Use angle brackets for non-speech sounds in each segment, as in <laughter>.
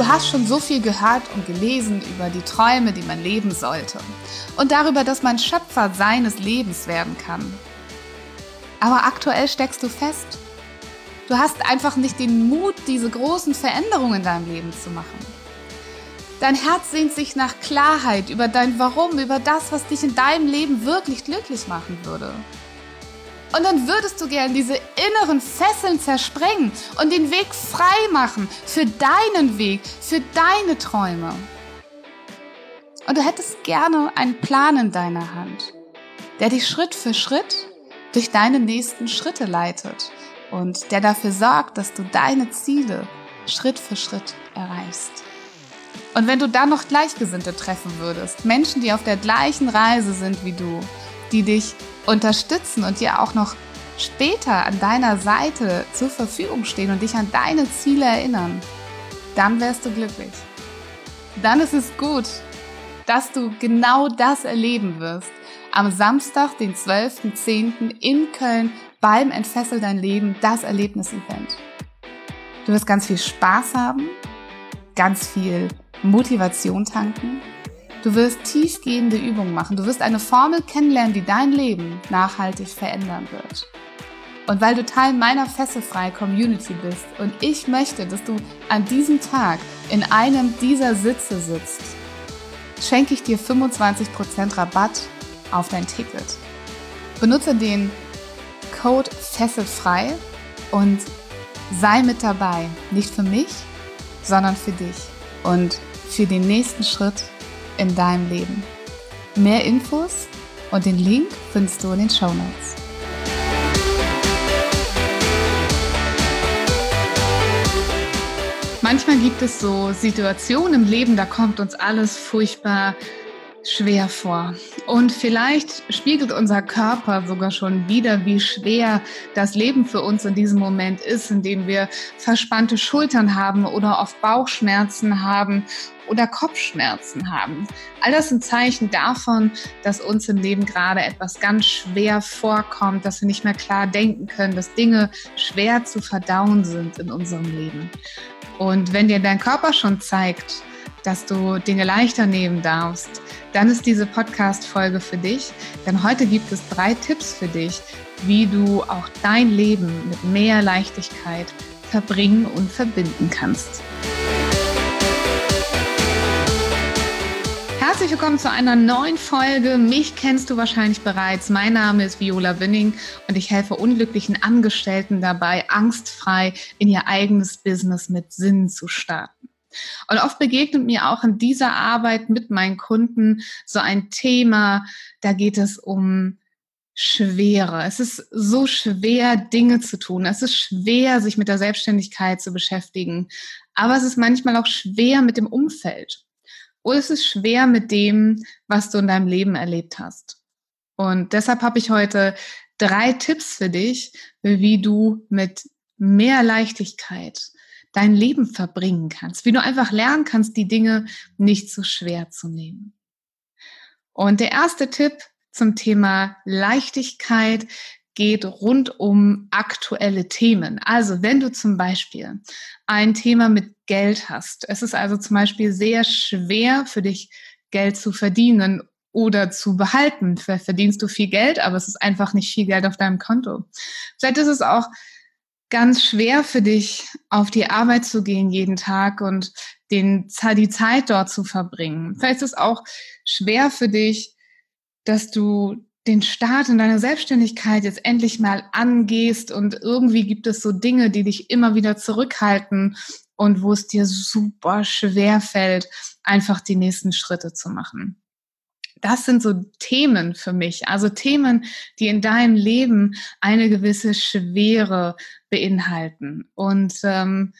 Du hast schon so viel gehört und gelesen über die Träume, die man leben sollte und darüber, dass man Schöpfer seines Lebens werden kann. Aber aktuell steckst du fest. Du hast einfach nicht den Mut, diese großen Veränderungen in deinem Leben zu machen. Dein Herz sehnt sich nach Klarheit über dein Warum, über das, was dich in deinem Leben wirklich glücklich machen würde. Und dann würdest du gern diese inneren Fesseln zersprengen und den Weg frei machen für deinen Weg, für deine Träume. Und du hättest gerne einen Plan in deiner Hand, der dich Schritt für Schritt durch deine nächsten Schritte leitet und der dafür sorgt, dass du deine Ziele Schritt für Schritt erreichst. Und wenn du dann noch Gleichgesinnte treffen würdest, Menschen, die auf der gleichen Reise sind wie du, die dich unterstützen und dir auch noch später an deiner Seite zur Verfügung stehen und dich an deine Ziele erinnern, dann wärst du glücklich. Dann ist es gut, dass du genau das erleben wirst. Am Samstag, den 12.10. in Köln beim Entfessel dein Leben, das Erlebnis-Event. Du wirst ganz viel Spaß haben, ganz viel Motivation tanken Du wirst tiefgehende Übungen machen. Du wirst eine Formel kennenlernen, die dein Leben nachhaltig verändern wird. Und weil du Teil meiner fesselfreien Community bist und ich möchte, dass du an diesem Tag in einem dieser Sitze sitzt, schenke ich dir 25% Rabatt auf dein Ticket. Benutze den Code fesselfrei und sei mit dabei. Nicht für mich, sondern für dich und für den nächsten Schritt in deinem Leben. Mehr Infos und den Link findest du in den Show Notes. Manchmal gibt es so Situationen im Leben, da kommt uns alles furchtbar schwer vor. Und vielleicht spiegelt unser Körper sogar schon wieder, wie schwer das Leben für uns in diesem Moment ist, in dem wir verspannte Schultern haben oder oft Bauchschmerzen haben oder Kopfschmerzen haben. All das sind Zeichen davon, dass uns im Leben gerade etwas ganz schwer vorkommt, dass wir nicht mehr klar denken können, dass Dinge schwer zu verdauen sind in unserem Leben. Und wenn dir dein Körper schon zeigt, dass du Dinge leichter nehmen darfst, dann ist diese Podcast-Folge für dich. Denn heute gibt es drei Tipps für dich, wie du auch dein Leben mit mehr Leichtigkeit verbringen und verbinden kannst. Herzlich willkommen zu einer neuen Folge. Mich kennst du wahrscheinlich bereits. Mein Name ist Viola Winning und ich helfe unglücklichen Angestellten dabei, angstfrei in ihr eigenes Business mit Sinn zu starten. Und oft begegnet mir auch in dieser Arbeit mit meinen Kunden so ein Thema, da geht es um Schwere. Es ist so schwer, Dinge zu tun. Es ist schwer, sich mit der Selbstständigkeit zu beschäftigen. Aber es ist manchmal auch schwer mit dem Umfeld. Oder es ist schwer mit dem, was du in deinem Leben erlebt hast. Und deshalb habe ich heute drei Tipps für dich, wie du mit mehr Leichtigkeit dein Leben verbringen kannst, wie du einfach lernen kannst, die Dinge nicht so schwer zu nehmen. Und der erste Tipp zum Thema Leichtigkeit geht rund um aktuelle Themen. Also wenn du zum Beispiel ein Thema mit Geld hast, es ist also zum Beispiel sehr schwer für dich, Geld zu verdienen oder zu behalten. Vielleicht verdienst du viel Geld, aber es ist einfach nicht viel Geld auf deinem Konto. Vielleicht ist es auch ganz schwer für dich, auf die Arbeit zu gehen jeden Tag und den, die Zeit dort zu verbringen. Vielleicht ist es auch schwer für dich, dass du den Start in deiner Selbstständigkeit jetzt endlich mal angehst und irgendwie gibt es so Dinge, die dich immer wieder zurückhalten und wo es dir super schwer fällt, einfach die nächsten Schritte zu machen das sind so Themen für mich, also Themen, die in deinem Leben eine gewisse Schwere beinhalten. Und ähm,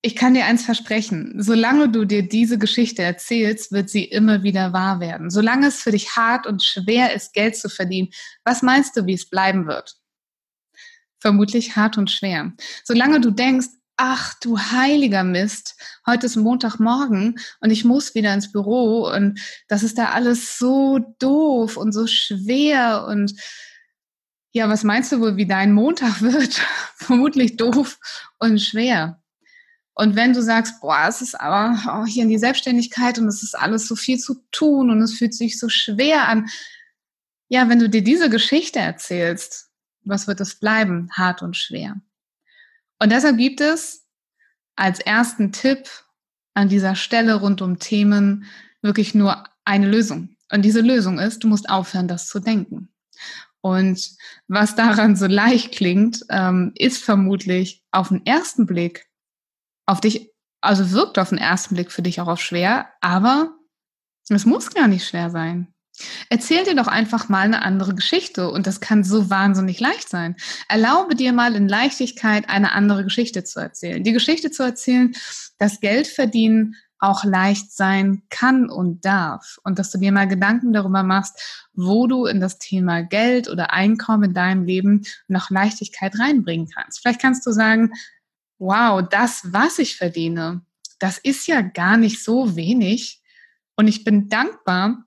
ich kann dir eins versprechen, solange du dir diese Geschichte erzählst, wird sie immer wieder wahr werden. Solange es für dich hart und schwer ist, Geld zu verdienen, was meinst du, wie es bleiben wird? Vermutlich hart und schwer. Solange du denkst, ach du heiliger Mist, heute ist Montagmorgen und ich muss wieder ins Büro und das ist da alles so doof und so schwer und ja, was meinst du wohl, wie dein Montag <laughs> wird? Vermutlich doof und schwer. Und wenn du sagst, boah, es ist aber auch hier in die Selbstständigkeit und es ist alles so viel zu tun und es fühlt sich so schwer an. Ja, wenn du dir diese Geschichte erzählst, was wird es bleiben? Hart und schwer. Und deshalb gibt es als ersten Tipp an dieser Stelle rund um Themen wirklich nur eine Lösung. Und diese Lösung ist, du musst aufhören, das zu denken. Und was daran so leicht klingt, ähm, ist vermutlich auf den ersten Blick auf dich, also wirkt auf den ersten Blick für dich auch auf schwer, aber es muss gar nicht schwer sein. Erzähl dir doch einfach mal eine andere Geschichte und das kann so wahnsinnig leicht sein. Erlaube dir mal in Leichtigkeit eine andere Geschichte zu erzählen. Die Geschichte zu erzählen, dass Geld verdienen auch leicht sein kann und darf und dass du dir mal Gedanken darüber machst, wo du in das Thema Geld oder Einkommen in deinem Leben noch Leichtigkeit reinbringen kannst. Vielleicht kannst du sagen, wow, das, was ich verdiene, das ist ja gar nicht so wenig. Und ich bin dankbar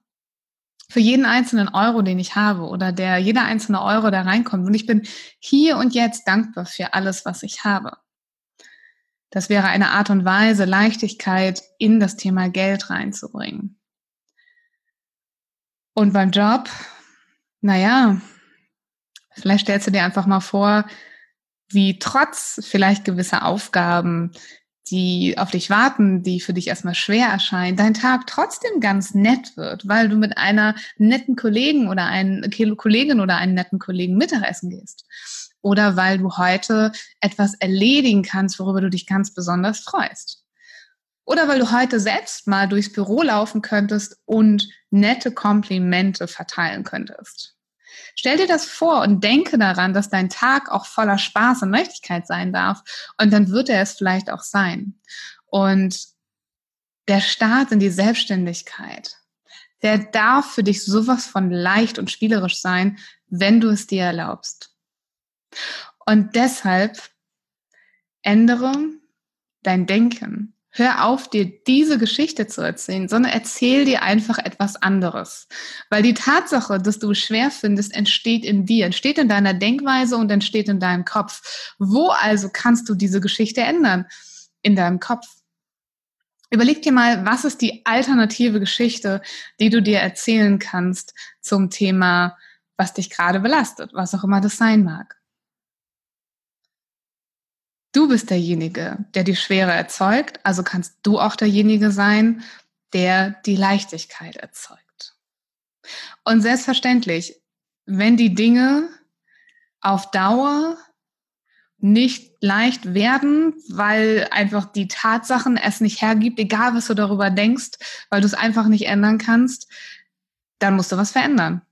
für jeden einzelnen Euro, den ich habe oder der jeder einzelne Euro, der reinkommt. Und ich bin hier und jetzt dankbar für alles, was ich habe. Das wäre eine Art und Weise, Leichtigkeit in das Thema Geld reinzubringen. Und beim Job, naja, vielleicht stellst du dir einfach mal vor, wie trotz vielleicht gewisser Aufgaben, die auf dich warten, die für dich erstmal schwer erscheinen, dein Tag trotzdem ganz nett wird, weil du mit einer netten Kollegen oder einen Kollegin oder einen netten Kollegen Mittagessen gehst. Oder weil du heute etwas erledigen kannst, worüber du dich ganz besonders freust. Oder weil du heute selbst mal durchs Büro laufen könntest und nette Komplimente verteilen könntest. Stell dir das vor und denke daran, dass dein Tag auch voller Spaß und Leichtigkeit sein darf. Und dann wird er es vielleicht auch sein. Und der Start in die Selbstständigkeit, der darf für dich sowas von leicht und spielerisch sein, wenn du es dir erlaubst. Und deshalb ändere dein Denken. Hör auf, dir diese Geschichte zu erzählen, sondern erzähl dir einfach etwas anderes. Weil die Tatsache, dass du es schwer findest, entsteht in dir, entsteht in deiner Denkweise und entsteht in deinem Kopf. Wo also kannst du diese Geschichte ändern? In deinem Kopf. Überleg dir mal, was ist die alternative Geschichte, die du dir erzählen kannst zum Thema, was dich gerade belastet, was auch immer das sein mag. Du bist derjenige, der die Schwere erzeugt, also kannst du auch derjenige sein, der die Leichtigkeit erzeugt. Und selbstverständlich, wenn die Dinge auf Dauer nicht leicht werden, weil einfach die Tatsachen es nicht hergibt, egal was du darüber denkst, weil du es einfach nicht ändern kannst, dann musst du was verändern.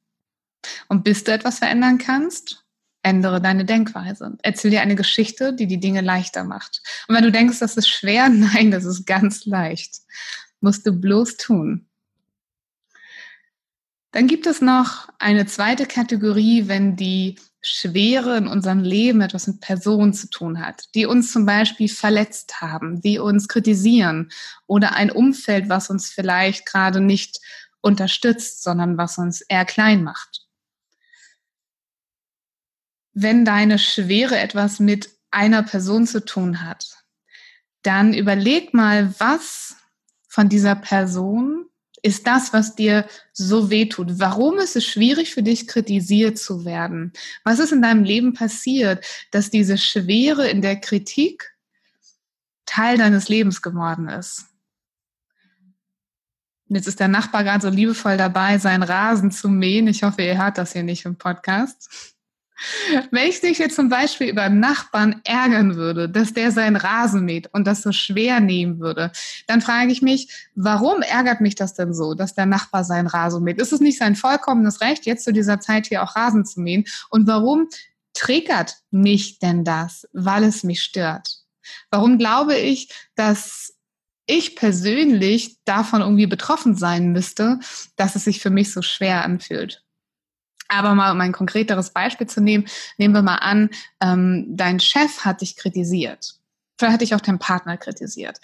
Und bis du etwas verändern kannst, Ändere deine Denkweise. Erzähl dir eine Geschichte, die die Dinge leichter macht. Und wenn du denkst, das ist schwer, <laughs> nein, das ist ganz leicht. Musst du bloß tun. Dann gibt es noch eine zweite Kategorie, wenn die Schwere in unserem Leben etwas mit Personen zu tun hat, die uns zum Beispiel verletzt haben, die uns kritisieren oder ein Umfeld, was uns vielleicht gerade nicht unterstützt, sondern was uns eher klein macht wenn deine Schwere etwas mit einer Person zu tun hat, dann überleg mal, was von dieser Person ist das, was dir so weh tut? Warum ist es schwierig für dich, kritisiert zu werden? Was ist in deinem Leben passiert, dass diese Schwere in der Kritik Teil deines Lebens geworden ist? Jetzt ist der Nachbar gerade so liebevoll dabei, seinen Rasen zu mähen. Ich hoffe, ihr hört das hier nicht im Podcast. <laughs> Wenn ich dich jetzt zum Beispiel über einen Nachbarn ärgern würde, dass der seinen Rasen mäht und das so schwer nehmen würde, dann frage ich mich, warum ärgert mich das denn so, dass der Nachbar seinen Rasen mäht? Ist es nicht sein vollkommenes Recht, jetzt zu dieser Zeit hier auch Rasen zu mähen? Und warum triggert mich denn das, weil es mich stört? Warum glaube ich, dass ich persönlich davon irgendwie betroffen sein müsste, dass es sich für mich so schwer anfühlt? Aber mal um ein konkreteres Beispiel zu nehmen, nehmen wir mal an, ähm, dein Chef hat dich kritisiert. Vielleicht hat dich auch dein Partner kritisiert.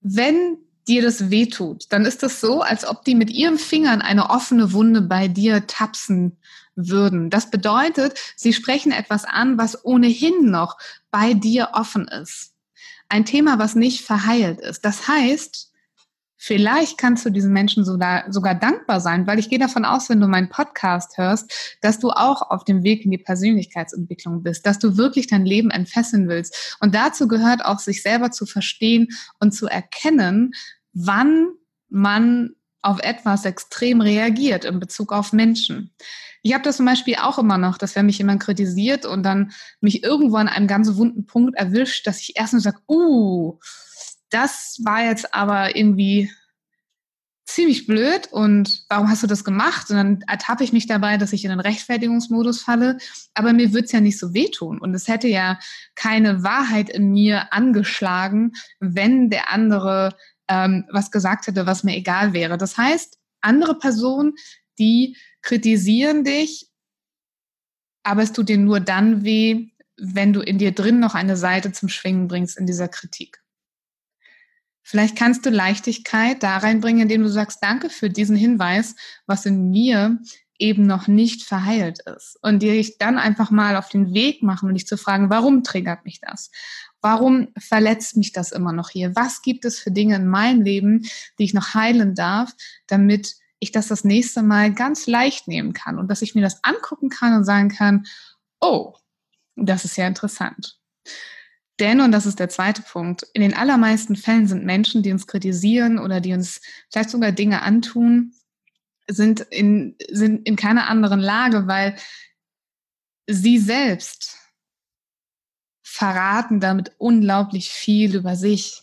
Wenn dir das wehtut, dann ist das so, als ob die mit ihren Fingern eine offene Wunde bei dir tapsen würden. Das bedeutet, sie sprechen etwas an, was ohnehin noch bei dir offen ist. Ein Thema, was nicht verheilt ist. Das heißt, Vielleicht kannst du diesen Menschen sogar, sogar dankbar sein, weil ich gehe davon aus, wenn du meinen Podcast hörst, dass du auch auf dem Weg in die Persönlichkeitsentwicklung bist, dass du wirklich dein Leben entfesseln willst. Und dazu gehört auch, sich selber zu verstehen und zu erkennen, wann man auf etwas extrem reagiert in Bezug auf Menschen. Ich habe das zum Beispiel auch immer noch, dass wenn mich jemand kritisiert und dann mich irgendwo an einem ganz wunden Punkt erwischt, dass ich erstmal sage, uh, das war jetzt aber irgendwie ziemlich blöd und warum hast du das gemacht? Und dann ertappe ich mich dabei, dass ich in den Rechtfertigungsmodus falle. Aber mir wird's ja nicht so wehtun. Und es hätte ja keine Wahrheit in mir angeschlagen, wenn der andere ähm, was gesagt hätte, was mir egal wäre. Das heißt, andere Personen, die kritisieren dich, aber es tut dir nur dann weh, wenn du in dir drin noch eine Seite zum Schwingen bringst in dieser Kritik. Vielleicht kannst du Leichtigkeit da reinbringen, indem du sagst, danke für diesen Hinweis, was in mir eben noch nicht verheilt ist. Und dir ich dann einfach mal auf den Weg machen und dich zu fragen, warum triggert mich das? Warum verletzt mich das immer noch hier? Was gibt es für Dinge in meinem Leben, die ich noch heilen darf, damit ich das das nächste Mal ganz leicht nehmen kann und dass ich mir das angucken kann und sagen kann, oh, das ist ja interessant. Denn, und das ist der zweite Punkt, in den allermeisten Fällen sind Menschen, die uns kritisieren oder die uns vielleicht sogar Dinge antun, sind in, sind in keiner anderen Lage, weil sie selbst verraten damit unglaublich viel über sich.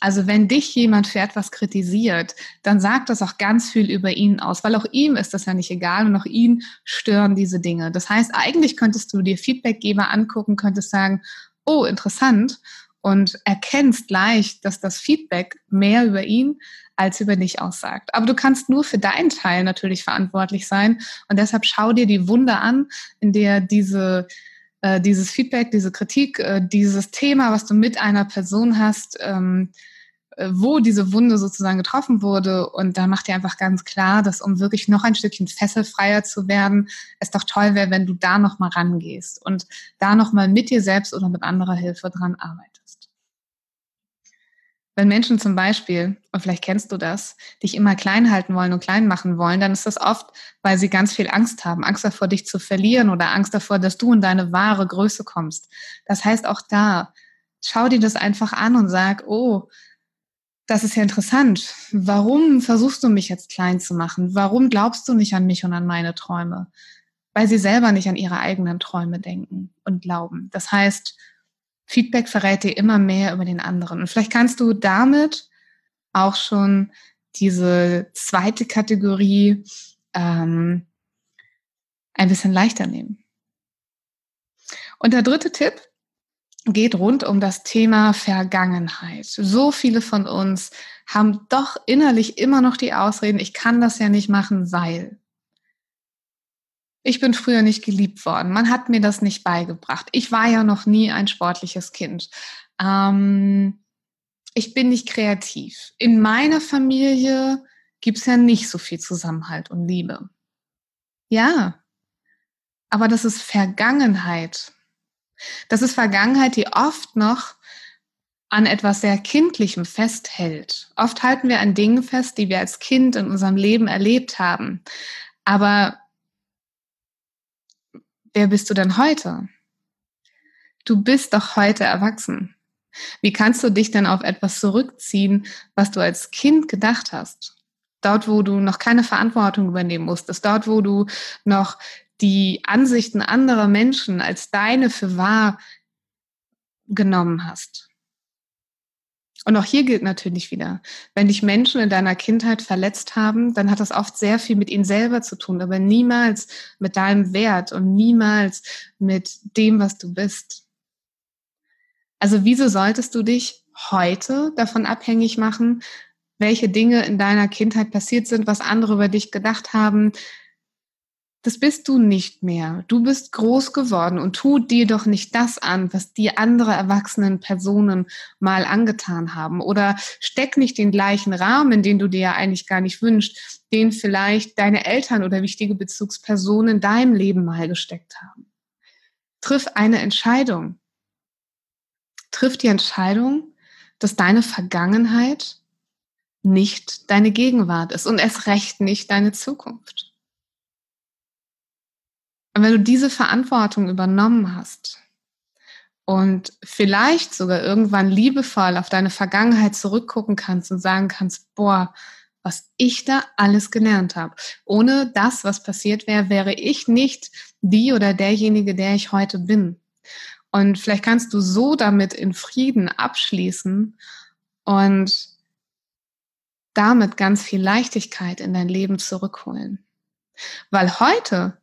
Also wenn dich jemand für etwas kritisiert, dann sagt das auch ganz viel über ihn aus, weil auch ihm ist das ja nicht egal und auch ihn stören diese Dinge. Das heißt, eigentlich könntest du dir Feedbackgeber angucken, könntest sagen, oh, interessant und erkennst leicht, dass das Feedback mehr über ihn als über dich aussagt. Aber du kannst nur für deinen Teil natürlich verantwortlich sein und deshalb schau dir die Wunde an, in der diese äh, dieses Feedback, diese Kritik, äh, dieses Thema, was du mit einer Person hast, ähm, äh, wo diese Wunde sozusagen getroffen wurde. Und da macht dir einfach ganz klar, dass um wirklich noch ein Stückchen fesselfreier zu werden, es doch toll wäre, wenn du da nochmal rangehst und da nochmal mit dir selbst oder mit anderer Hilfe dran arbeitest. Wenn Menschen zum Beispiel, und vielleicht kennst du das, dich immer klein halten wollen und klein machen wollen, dann ist das oft, weil sie ganz viel Angst haben. Angst davor, dich zu verlieren oder Angst davor, dass du in deine wahre Größe kommst. Das heißt auch da, schau dir das einfach an und sag, oh, das ist ja interessant. Warum versuchst du mich jetzt klein zu machen? Warum glaubst du nicht an mich und an meine Träume? Weil sie selber nicht an ihre eigenen Träume denken und glauben. Das heißt, Feedback verrät dir immer mehr über den anderen. Und vielleicht kannst du damit auch schon diese zweite Kategorie ähm, ein bisschen leichter nehmen. Und der dritte Tipp geht rund um das Thema Vergangenheit. So viele von uns haben doch innerlich immer noch die Ausreden, ich kann das ja nicht machen, weil. Ich bin früher nicht geliebt worden. Man hat mir das nicht beigebracht. Ich war ja noch nie ein sportliches Kind. Ähm, ich bin nicht kreativ. In meiner Familie gibt es ja nicht so viel Zusammenhalt und Liebe. Ja, aber das ist Vergangenheit. Das ist Vergangenheit, die oft noch an etwas sehr Kindlichem festhält. Oft halten wir an Dingen fest, die wir als Kind in unserem Leben erlebt haben. Aber wer bist du denn heute? Du bist doch heute erwachsen. Wie kannst du dich denn auf etwas zurückziehen, was du als Kind gedacht hast? Dort, wo du noch keine Verantwortung übernehmen musstest, dort, wo du noch die Ansichten anderer Menschen als deine für wahr genommen hast. Und auch hier gilt natürlich wieder, wenn dich Menschen in deiner Kindheit verletzt haben, dann hat das oft sehr viel mit ihnen selber zu tun, aber niemals mit deinem Wert und niemals mit dem, was du bist. Also wieso solltest du dich heute davon abhängig machen, welche Dinge in deiner Kindheit passiert sind, was andere über dich gedacht haben, das bist du nicht mehr. Du bist groß geworden und tu dir doch nicht das an, was die andere erwachsenen Personen mal angetan haben. Oder steck nicht den gleichen Rahmen, den du dir ja eigentlich gar nicht wünschst, den vielleicht deine Eltern oder wichtige Bezugspersonen in deinem Leben mal gesteckt haben. Triff eine Entscheidung. Triff die Entscheidung, dass deine Vergangenheit nicht deine Gegenwart ist und erst recht nicht deine Zukunft. Und wenn du diese Verantwortung übernommen hast und vielleicht sogar irgendwann liebevoll auf deine Vergangenheit zurückgucken kannst und sagen kannst, boah, was ich da alles gelernt habe. Ohne das, was passiert wäre, wäre ich nicht die oder derjenige, der ich heute bin. Und vielleicht kannst du so damit in Frieden abschließen und damit ganz viel Leichtigkeit in dein Leben zurückholen. Weil heute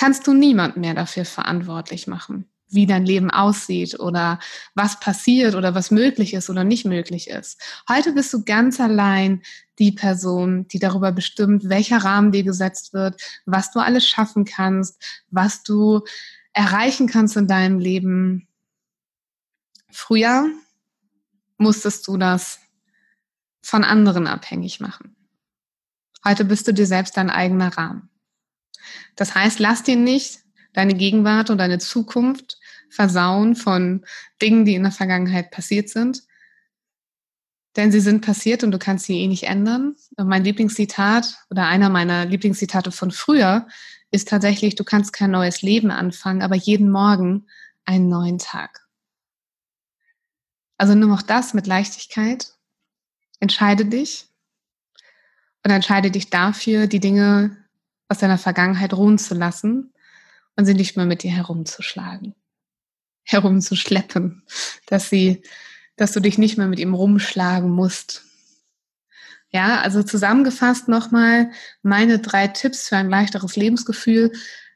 kannst du niemand mehr dafür verantwortlich machen, wie dein Leben aussieht oder was passiert oder was möglich ist oder nicht möglich ist. Heute bist du ganz allein die Person, die darüber bestimmt, welcher Rahmen dir gesetzt wird, was du alles schaffen kannst, was du erreichen kannst in deinem Leben. Früher musstest du das von anderen abhängig machen. Heute bist du dir selbst dein eigener Rahmen. Das heißt, lass dir nicht deine Gegenwart und deine Zukunft versauen von Dingen, die in der Vergangenheit passiert sind. Denn sie sind passiert und du kannst sie eh nicht ändern. Und mein Lieblingszitat oder einer meiner Lieblingszitate von früher ist tatsächlich, du kannst kein neues Leben anfangen, aber jeden Morgen einen neuen Tag. Also nimm auch das mit Leichtigkeit. Entscheide dich und entscheide dich dafür, die Dinge aus deiner Vergangenheit ruhen zu lassen und sie nicht mehr mit dir herumzuschlagen, herumzuschleppen, dass sie, dass du dich nicht mehr mit ihm rumschlagen musst. Ja, also zusammengefasst nochmal meine drei Tipps für ein leichteres Lebensgefühl.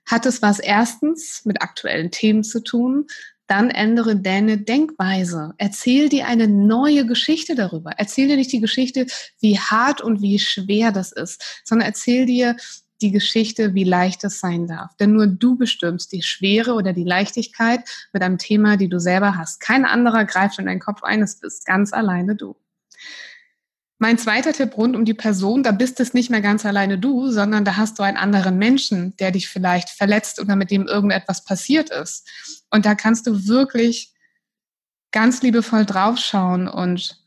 Hat es was erstens mit aktuellen Themen zu tun? Dann ändere deine Denkweise. Erzähl dir eine neue Geschichte darüber. Erzähl dir nicht die Geschichte, wie hart und wie schwer das ist, sondern erzähl dir, die Geschichte, wie leicht es sein darf. Denn nur du bestimmst die Schwere oder die Leichtigkeit mit einem Thema, die du selber hast. Kein anderer greift in deinen Kopf ein, es bist ganz alleine du. Mein zweiter Tipp rund um die Person, da bist es nicht mehr ganz alleine du, sondern da hast du einen anderen Menschen, der dich vielleicht verletzt oder mit dem irgendetwas passiert ist. Und da kannst du wirklich ganz liebevoll draufschauen und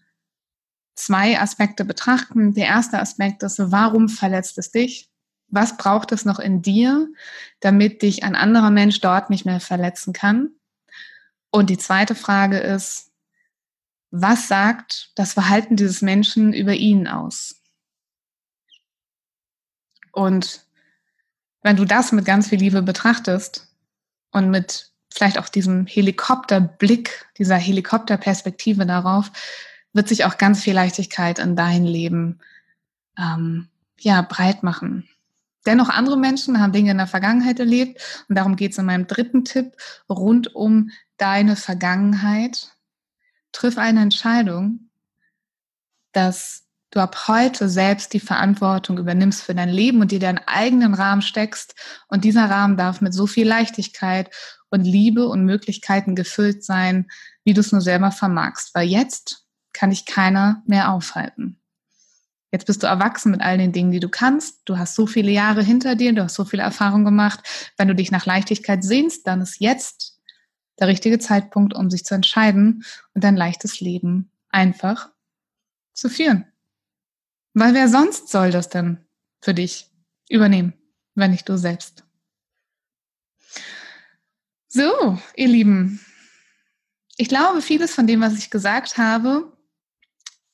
zwei Aspekte betrachten. Der erste Aspekt ist, warum verletzt es dich? Was braucht es noch in dir, damit dich ein anderer Mensch dort nicht mehr verletzen kann? Und die zweite Frage ist, was sagt das Verhalten dieses Menschen über ihn aus? Und wenn du das mit ganz viel Liebe betrachtest und mit vielleicht auch diesem Helikopterblick, dieser Helikopterperspektive darauf, wird sich auch ganz viel Leichtigkeit in dein Leben ähm, ja breit machen. Dennoch andere Menschen haben Dinge in der Vergangenheit erlebt und darum geht es in meinem dritten Tipp rund um deine Vergangenheit. Triff eine Entscheidung, dass du ab heute selbst die Verantwortung übernimmst für dein Leben und dir deinen eigenen Rahmen steckst. Und dieser Rahmen darf mit so viel Leichtigkeit und Liebe und Möglichkeiten gefüllt sein, wie du es nur selber vermagst. Weil jetzt kann dich keiner mehr aufhalten. Jetzt bist du erwachsen mit all den Dingen, die du kannst. Du hast so viele Jahre hinter dir, du hast so viele Erfahrungen gemacht. Wenn du dich nach Leichtigkeit sehnst, dann ist jetzt der richtige Zeitpunkt, um sich zu entscheiden und dein leichtes Leben einfach zu führen. Weil wer sonst soll das denn für dich übernehmen, wenn nicht du selbst? So, ihr Lieben, ich glaube, vieles von dem, was ich gesagt habe,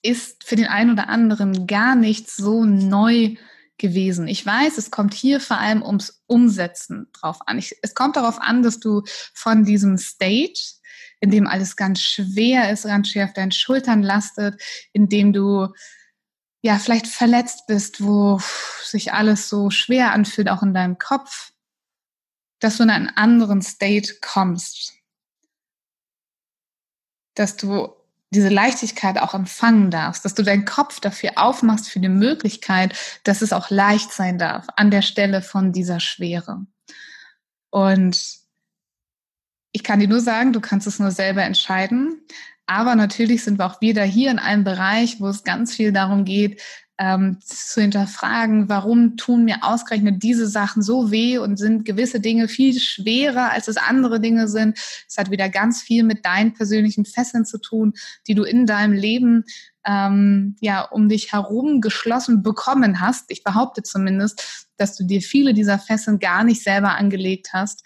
ist für den einen oder anderen gar nicht so neu gewesen. Ich weiß, es kommt hier vor allem ums Umsetzen drauf an. Ich, es kommt darauf an, dass du von diesem State, in dem alles ganz schwer ist, ganz schwer auf deinen Schultern lastet, in dem du ja vielleicht verletzt bist, wo sich alles so schwer anfühlt, auch in deinem Kopf, dass du in einen anderen State kommst. dass du diese Leichtigkeit auch empfangen darfst, dass du deinen Kopf dafür aufmachst für die Möglichkeit, dass es auch leicht sein darf an der Stelle von dieser Schwere. Und ich kann dir nur sagen, du kannst es nur selber entscheiden. Aber natürlich sind wir auch wieder hier in einem Bereich, wo es ganz viel darum geht, ähm, zu hinterfragen, warum tun mir ausgerechnet diese Sachen so weh und sind gewisse Dinge viel schwerer, als es andere Dinge sind. Es hat wieder ganz viel mit deinen persönlichen Fesseln zu tun, die du in deinem Leben ähm, ja um dich herum geschlossen bekommen hast. Ich behaupte zumindest, dass du dir viele dieser Fesseln gar nicht selber angelegt hast,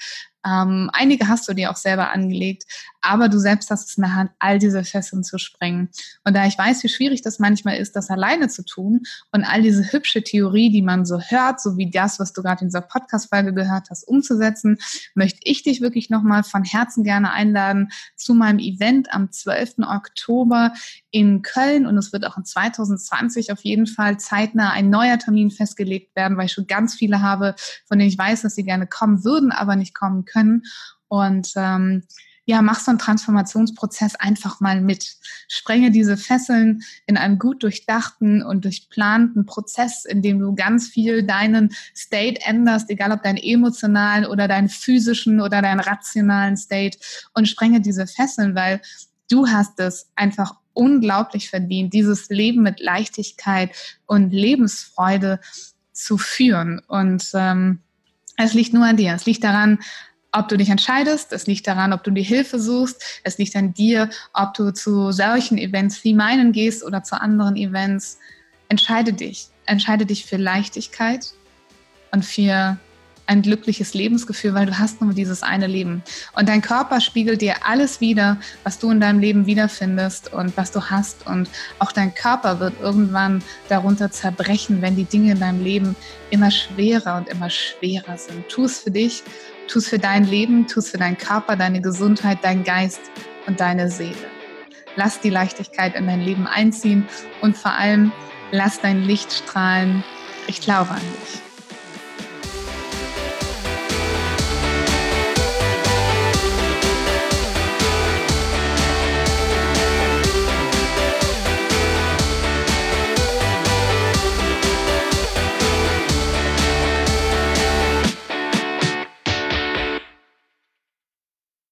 ähm, einige hast du dir auch selber angelegt, aber du selbst hast es in der Hand, all diese Fesseln zu sprengen. Und da ich weiß, wie schwierig das manchmal ist, das alleine zu tun und all diese hübsche Theorie, die man so hört, so wie das, was du gerade in dieser Podcast-Folge gehört hast, umzusetzen, möchte ich dich wirklich nochmal von Herzen gerne einladen zu meinem Event am 12. Oktober in Köln und es wird auch in 2020 auf jeden Fall zeitnah ein neuer Termin festgelegt werden, weil ich schon ganz viele habe, von denen ich weiß, dass sie gerne kommen würden, aber nicht kommen können. Und ähm, ja, mach so einen Transformationsprozess einfach mal mit. Sprenge diese Fesseln in einem gut durchdachten und durchplanten Prozess, in dem du ganz viel deinen State änderst, egal ob deinen emotionalen oder deinen physischen oder deinen rationalen State und sprenge diese Fesseln, weil du hast es einfach unglaublich verdient, dieses Leben mit Leichtigkeit und Lebensfreude zu führen. Und ähm, es liegt nur an dir. Es liegt daran, ob du dich entscheidest. Es liegt daran, ob du die Hilfe suchst. Es liegt an dir, ob du zu solchen Events wie meinen gehst oder zu anderen Events. Entscheide dich. Entscheide dich für Leichtigkeit und für ein glückliches Lebensgefühl, weil du hast nur dieses eine Leben. Und dein Körper spiegelt dir alles wieder, was du in deinem Leben wiederfindest und was du hast. Und auch dein Körper wird irgendwann darunter zerbrechen, wenn die Dinge in deinem Leben immer schwerer und immer schwerer sind. Tu es für dich, tu es für dein Leben, tu es für deinen Körper, deine Gesundheit, deinen Geist und deine Seele. Lass die Leichtigkeit in dein Leben einziehen und vor allem lass dein Licht strahlen. Ich glaube an dich.